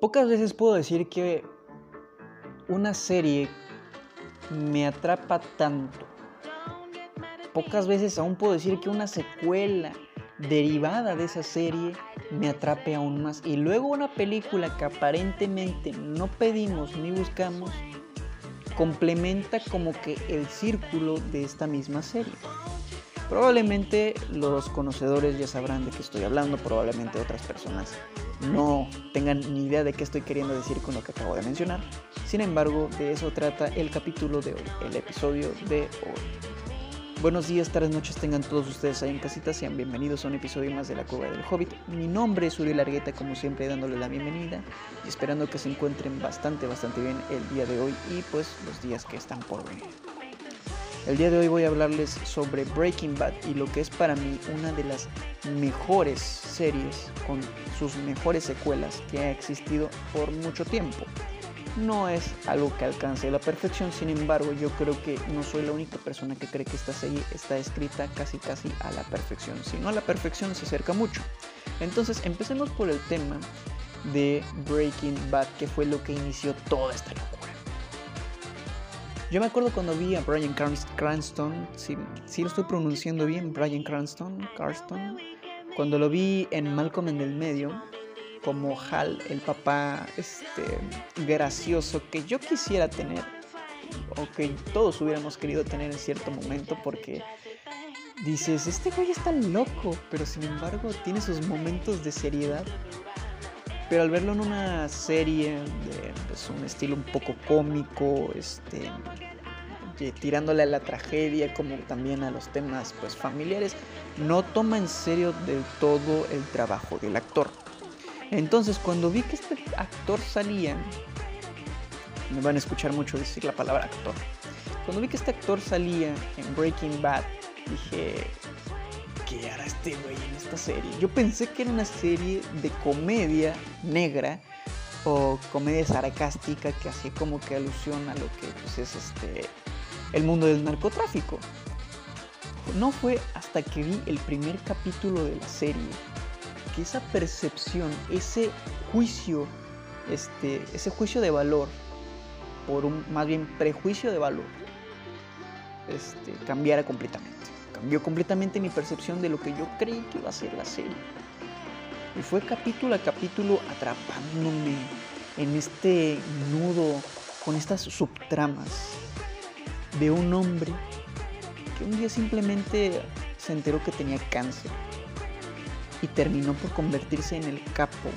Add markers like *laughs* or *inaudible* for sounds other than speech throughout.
Pocas veces puedo decir que una serie me atrapa tanto. Pocas veces aún puedo decir que una secuela derivada de esa serie me atrape aún más. Y luego una película que aparentemente no pedimos ni buscamos, complementa como que el círculo de esta misma serie. Probablemente los conocedores ya sabrán de qué estoy hablando, probablemente otras personas no tengan ni idea de qué estoy queriendo decir con lo que acabo de mencionar. Sin embargo, de eso trata el capítulo de hoy, el episodio de hoy. Buenos días, tardes, noches tengan todos ustedes ahí en casita, sean bienvenidos a un episodio más de la Cueva del Hobbit. Mi nombre es Uriel Largueta, como siempre dándole la bienvenida y esperando que se encuentren bastante, bastante bien el día de hoy y pues los días que están por venir. El día de hoy voy a hablarles sobre Breaking Bad y lo que es para mí una de las mejores series con sus mejores secuelas que ha existido por mucho tiempo no es algo que alcance la perfección, sin embargo yo creo que no soy la única persona que cree que esta serie está escrita casi casi a la perfección, si no a la perfección se acerca mucho. Entonces empecemos por el tema de Breaking Bad, que fue lo que inició toda esta locura. Yo me acuerdo cuando vi a Brian Cranston, si, lo estoy pronunciando bien, Brian Cranston, cuando lo vi en Malcolm en el medio, como Hal, el papá este, gracioso que yo quisiera tener, o que todos hubiéramos querido tener en cierto momento, porque dices, este güey está loco, pero sin embargo tiene sus momentos de seriedad. Pero al verlo en una serie de pues, un estilo un poco cómico, este, tirándole a la tragedia como también a los temas pues familiares, no toma en serio del todo el trabajo del actor. Entonces, cuando vi que este actor salía, me van a escuchar mucho decir la palabra actor. Cuando vi que este actor salía en Breaking Bad, dije, ¿qué hará este güey en esta serie? Yo pensé que era una serie de comedia negra o comedia sarcástica que hacía como que alusión a lo que pues, es este el mundo del narcotráfico. No fue hasta que vi el primer capítulo de la serie esa percepción, ese juicio, este, ese juicio de valor, por un más bien prejuicio de valor, este, cambiara completamente. Cambió completamente mi percepción de lo que yo creí que iba a ser la serie. Y fue capítulo a capítulo atrapándome en este nudo, con estas subtramas de un hombre que un día simplemente se enteró que tenía cáncer y terminó por convertirse en el capo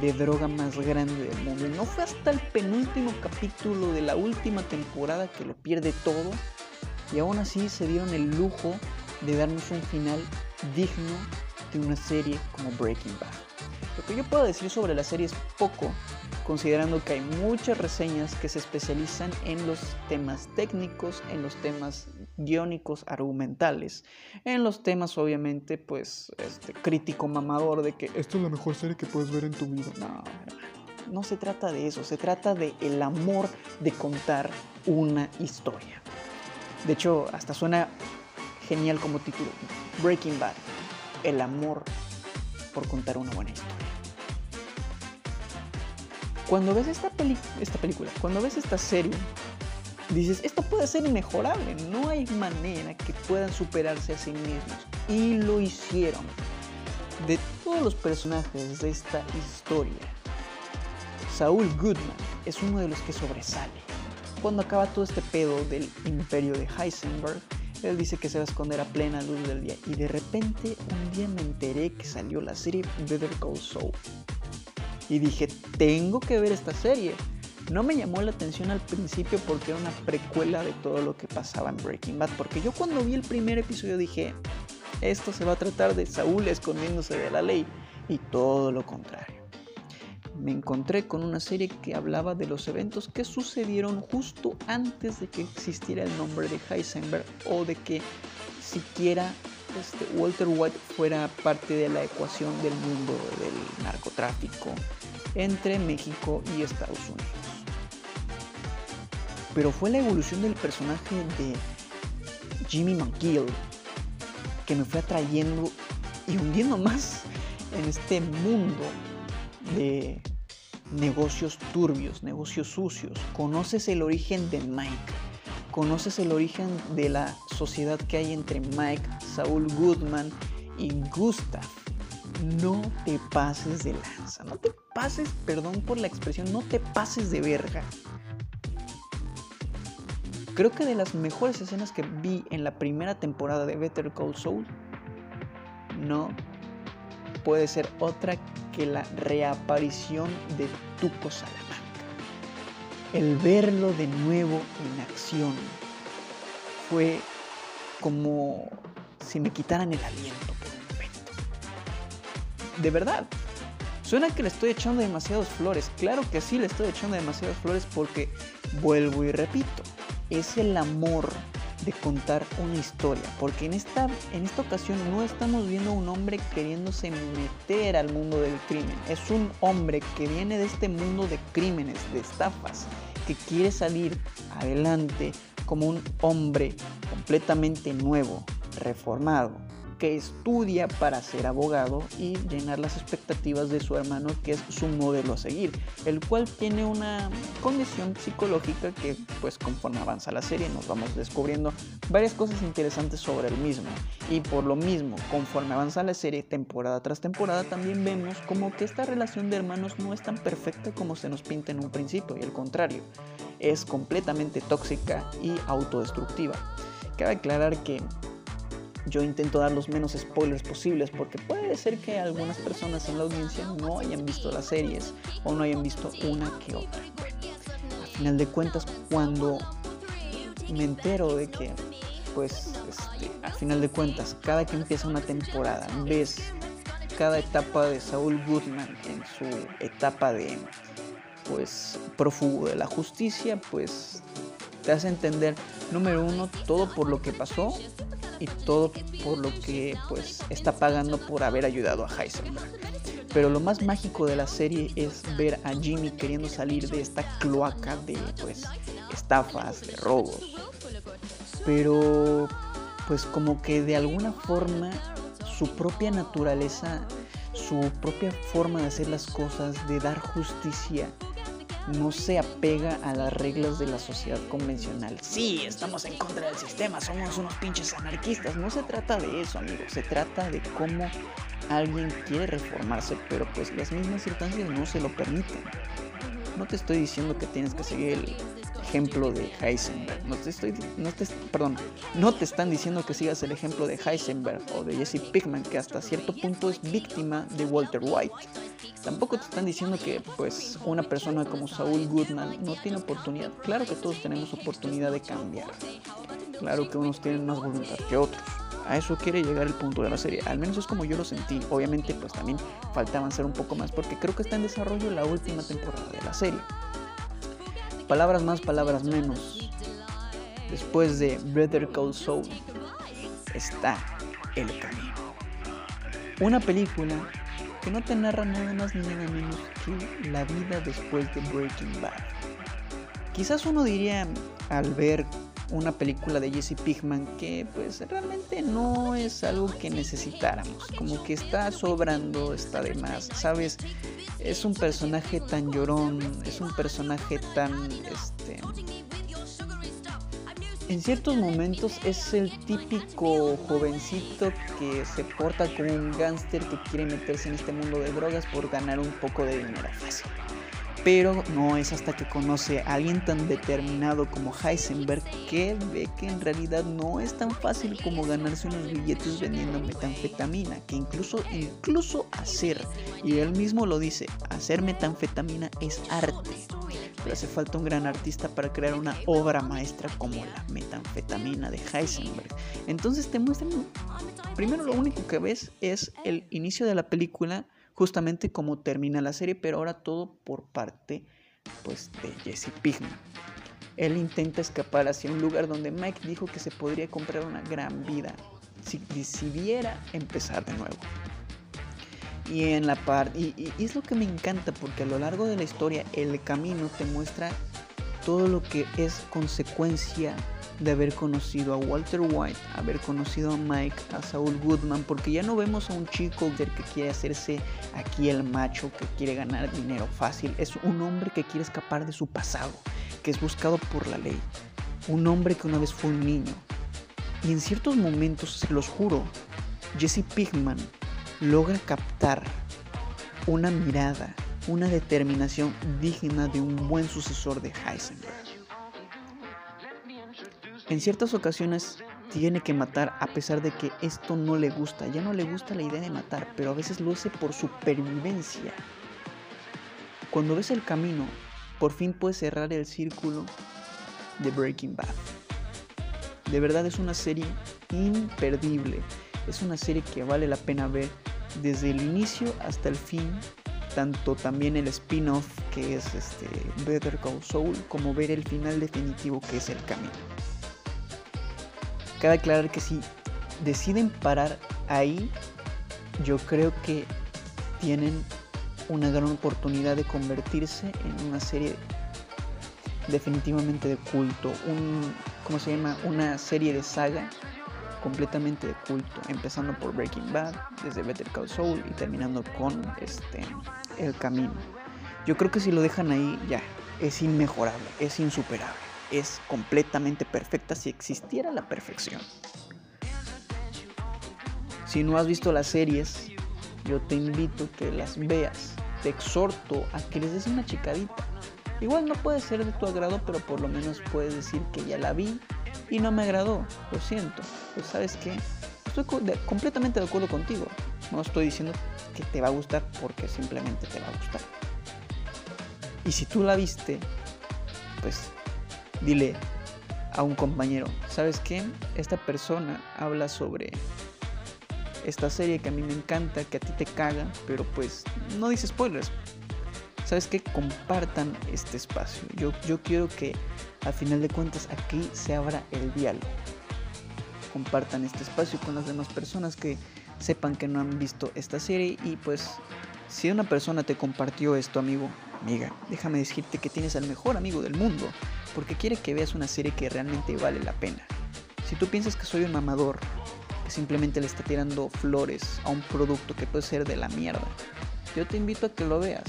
de droga más grande del mundo. Y no fue hasta el penúltimo capítulo de la última temporada que lo pierde todo y aún así se dieron el lujo de darnos un final digno de una serie como Breaking Bad. Lo que yo puedo decir sobre la serie es poco, considerando que hay muchas reseñas que se especializan en los temas técnicos, en los temas guiónicos argumentales, en los temas obviamente pues este crítico mamador de que esto es la mejor serie que puedes ver en tu vida. No, no se trata de eso, se trata de el amor de contar una historia. De hecho, hasta suena genial como título, Breaking Bad, el amor por contar una buena historia. Cuando ves esta, esta película, cuando ves esta serie, dices, esto puede ser inmejorable, no hay manera que puedan superarse a sí mismos. Y lo hicieron. De todos los personajes de esta historia, Saul Goodman es uno de los que sobresale. Cuando acaba todo este pedo del imperio de Heisenberg, él dice que se va a esconder a plena luz del día. Y de repente un día me enteré que salió la serie Better Call Saul y dije, tengo que ver esta serie. No me llamó la atención al principio porque era una precuela de todo lo que pasaba en Breaking Bad, porque yo cuando vi el primer episodio dije, esto se va a tratar de Saúl escondiéndose de la ley, y todo lo contrario. Me encontré con una serie que hablaba de los eventos que sucedieron justo antes de que existiera el nombre de Heisenberg o de que siquiera este, Walter White fuera parte de la ecuación del mundo del narcotráfico entre México y Estados Unidos. Pero fue la evolución del personaje de Jimmy McGill que me fue atrayendo y hundiendo más en este mundo de, negocios turbios, negocios sucios. Conoces el origen de Mike. Conoces el origen de la sociedad que hay entre Mike, Saul Goodman y Gustav. No te pases de lanza. No te pases, perdón por la expresión, no te pases de verga. Creo que de las mejores escenas que vi en la primera temporada de Better Call Saul no puede ser otra que la reaparición de Tuco Salamanca. El verlo de nuevo en acción fue como si me quitaran el aliento por un momento. De verdad, suena que le estoy echando demasiadas flores. Claro que sí le estoy echando demasiadas flores porque vuelvo y repito, es el amor de contar una historia, porque en esta, en esta ocasión no estamos viendo a un hombre queriéndose meter al mundo del crimen, es un hombre que viene de este mundo de crímenes, de estafas, que quiere salir adelante como un hombre completamente nuevo, reformado, que estudia para ser abogado y llenar las expectativas de su hermano, que es su modelo a seguir, el cual tiene una condición psicológica que, pues conforme avanza la serie, nos vamos descubriendo varias cosas interesantes sobre el mismo. Y por lo mismo, conforme avanza la serie, temporada tras temporada, también vemos como que esta relación de hermanos no es tan perfecta como se nos pinta en un principio, y al contrario, es completamente tóxica y autodestructiva. Cabe aclarar que yo intento dar los menos spoilers posibles porque puede ser que algunas personas en la audiencia no hayan visto las series o no hayan visto una que otra. A final de cuentas, cuando me entero de que, pues, este, a final de cuentas, cada que empieza una temporada, ves cada etapa de Saul Goodman en su etapa de, pues, prófugo de la justicia, pues, te hace entender, número uno, todo por lo que pasó y todo por lo que pues está pagando por haber ayudado a Heisenberg. Pero lo más mágico de la serie es ver a Jimmy queriendo salir de esta cloaca de pues estafas, de robos. Pero pues como que de alguna forma su propia naturaleza, su propia forma de hacer las cosas, de dar justicia, no se apega a las reglas de la sociedad convencional. Sí, estamos en contra del sistema, somos unos pinches anarquistas. No se trata de eso, amigos. Se trata de cómo alguien quiere reformarse, pero pues las mismas circunstancias no se lo permiten. No te estoy diciendo que tienes que seguir el ejemplo de Heisenberg. No te estoy, no te, perdón, no te están diciendo que sigas el ejemplo de Heisenberg o de Jesse Pickman, que hasta cierto punto es víctima de Walter White. Tampoco te están diciendo que pues una persona como Saul Goodman no tiene oportunidad. Claro que todos tenemos oportunidad de cambiar. Claro que unos tienen más voluntad que otros. A eso quiere llegar el punto de la serie. Al menos es como yo lo sentí. Obviamente pues también falta avanzar un poco más porque creo que está en desarrollo la última temporada de la serie. Palabras más, palabras menos. Después de Better Call Saul está El Camino. Una película que no te narra nada más ni nada menos que la vida después de Breaking Bad. Quizás uno diría al ver una película de Jesse Pinkman que pues realmente no es algo que necesitáramos, como que está sobrando, está de más, ¿sabes? Es un personaje tan llorón, es un personaje tan este en ciertos momentos es el típico jovencito que se porta como un gángster que quiere meterse en este mundo de drogas por ganar un poco de dinero fácil. Pero no es hasta que conoce a alguien tan determinado como Heisenberg que ve que en realidad no es tan fácil como ganarse unos billetes vendiendo metanfetamina, que incluso, incluso hacer, y él mismo lo dice, hacer metanfetamina es arte pero hace falta un gran artista para crear una obra maestra como la metanfetamina de Heisenberg. Entonces te muestran, primero lo único que ves es el inicio de la película, justamente como termina la serie, pero ahora todo por parte pues de Jesse Pinkman. Él intenta escapar hacia un lugar donde Mike dijo que se podría comprar una gran vida si decidiera empezar de nuevo. Y en la parte y, es lo que me encanta porque a lo largo de la historia el camino te muestra todo lo que es consecuencia de haber conocido a Walter White, haber conocido a Mike, a Saul Goodman, porque ya no vemos a un chico que quiere hacerse aquí el macho, que quiere ganar dinero fácil. Es un hombre que quiere escapar de su pasado, que es buscado por la ley. Un hombre que una vez fue un niño. Y en ciertos momentos, se los juro, Jesse Pigman logra captar una mirada, una determinación digna de un buen sucesor de Heisenberg. En ciertas ocasiones tiene que matar a pesar de que esto no le gusta. Ya no le gusta la idea de matar, pero a veces lo hace por supervivencia. Cuando ves el camino, por fin puedes cerrar el círculo de Breaking Bad. De verdad es una serie imperdible. Es una serie que vale la pena ver desde el inicio hasta el fin. Tanto también el spin-off que es este Better Call Saul como ver el final definitivo que es el camino. Cabe aclarar que si deciden parar ahí, yo creo que tienen una gran oportunidad de convertirse en una serie definitivamente de culto, un, ¿cómo se llama? Una serie de saga completamente de culto, empezando por Breaking Bad, desde Better Call Saul y terminando con este El Camino. Yo creo que si lo dejan ahí ya es inmejorable, es insuperable es completamente perfecta si existiera la perfección. Si no has visto las series, yo te invito a que las veas. Te exhorto a que les des una chicadita. Igual no puede ser de tu agrado, pero por lo menos puedes decir que ya la vi y no me agradó. Lo siento. Pues sabes que estoy completamente de acuerdo contigo. No estoy diciendo que te va a gustar porque simplemente te va a gustar. Y si tú la viste, pues dile a un compañero, ¿sabes qué? Esta persona habla sobre esta serie que a mí me encanta, que a ti te caga, pero pues no dice spoilers. ¿Sabes qué? Compartan este espacio. Yo, yo quiero que al final de cuentas aquí se abra el diálogo. Compartan este espacio con las demás personas que sepan que no han visto esta serie y pues si una persona te compartió esto, amigo, amiga, déjame decirte que tienes al mejor amigo del mundo porque quiere que veas una serie que realmente vale la pena. Si tú piensas que soy un mamador, que simplemente le está tirando flores a un producto que puede ser de la mierda, yo te invito a que lo veas.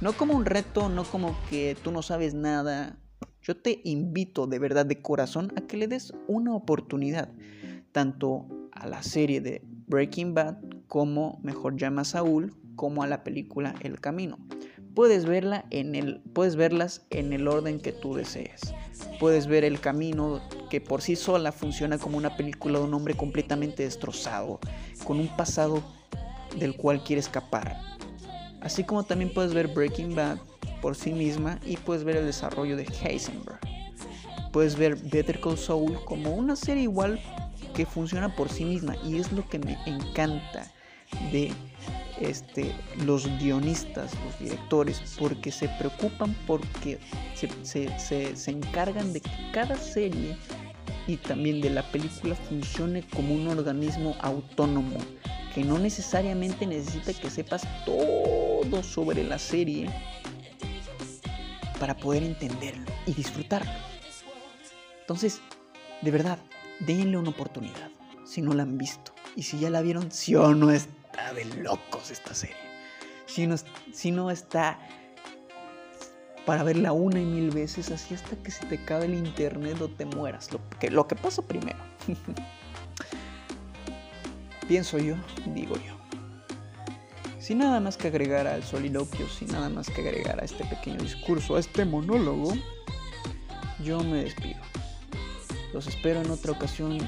No como un reto, no como que tú no sabes nada. Yo te invito de verdad, de corazón, a que le des una oportunidad, tanto a la serie de Breaking Bad como Mejor llama Saúl, como a la película El Camino. Puedes, verla en el, puedes verlas en el orden que tú desees. Puedes ver el camino que por sí sola funciona como una película de un hombre completamente destrozado, con un pasado del cual quiere escapar. Así como también puedes ver Breaking Bad por sí misma y puedes ver el desarrollo de Heisenberg. Puedes ver Better Call Saul como una serie igual que funciona por sí misma y es lo que me encanta de este, los guionistas, los directores, porque se preocupan porque se, encargan de que cada serie y también de la película funcione como un organismo autónomo, que no necesariamente necesita que sepas todo sobre la serie para poder entenderlo y disfrutarlo. Entonces, de verdad, denle una oportunidad si no la han visto. Y si ya la vieron, sí o no es de locos esta serie. Si no, si no está para verla una y mil veces, así hasta que se te cabe el internet o te mueras. Lo que, lo que pasa primero. *laughs* Pienso yo, digo yo. Sin nada más que agregar al soliloquio, sin nada más que agregar a este pequeño discurso, a este monólogo, yo me despido. Los espero en otra ocasión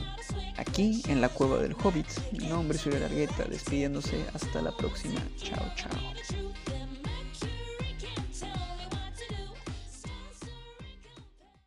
aquí en la cueva del Hobbit. Mi nombre es Julio Largueta, despidiéndose hasta la próxima. Chao, chao.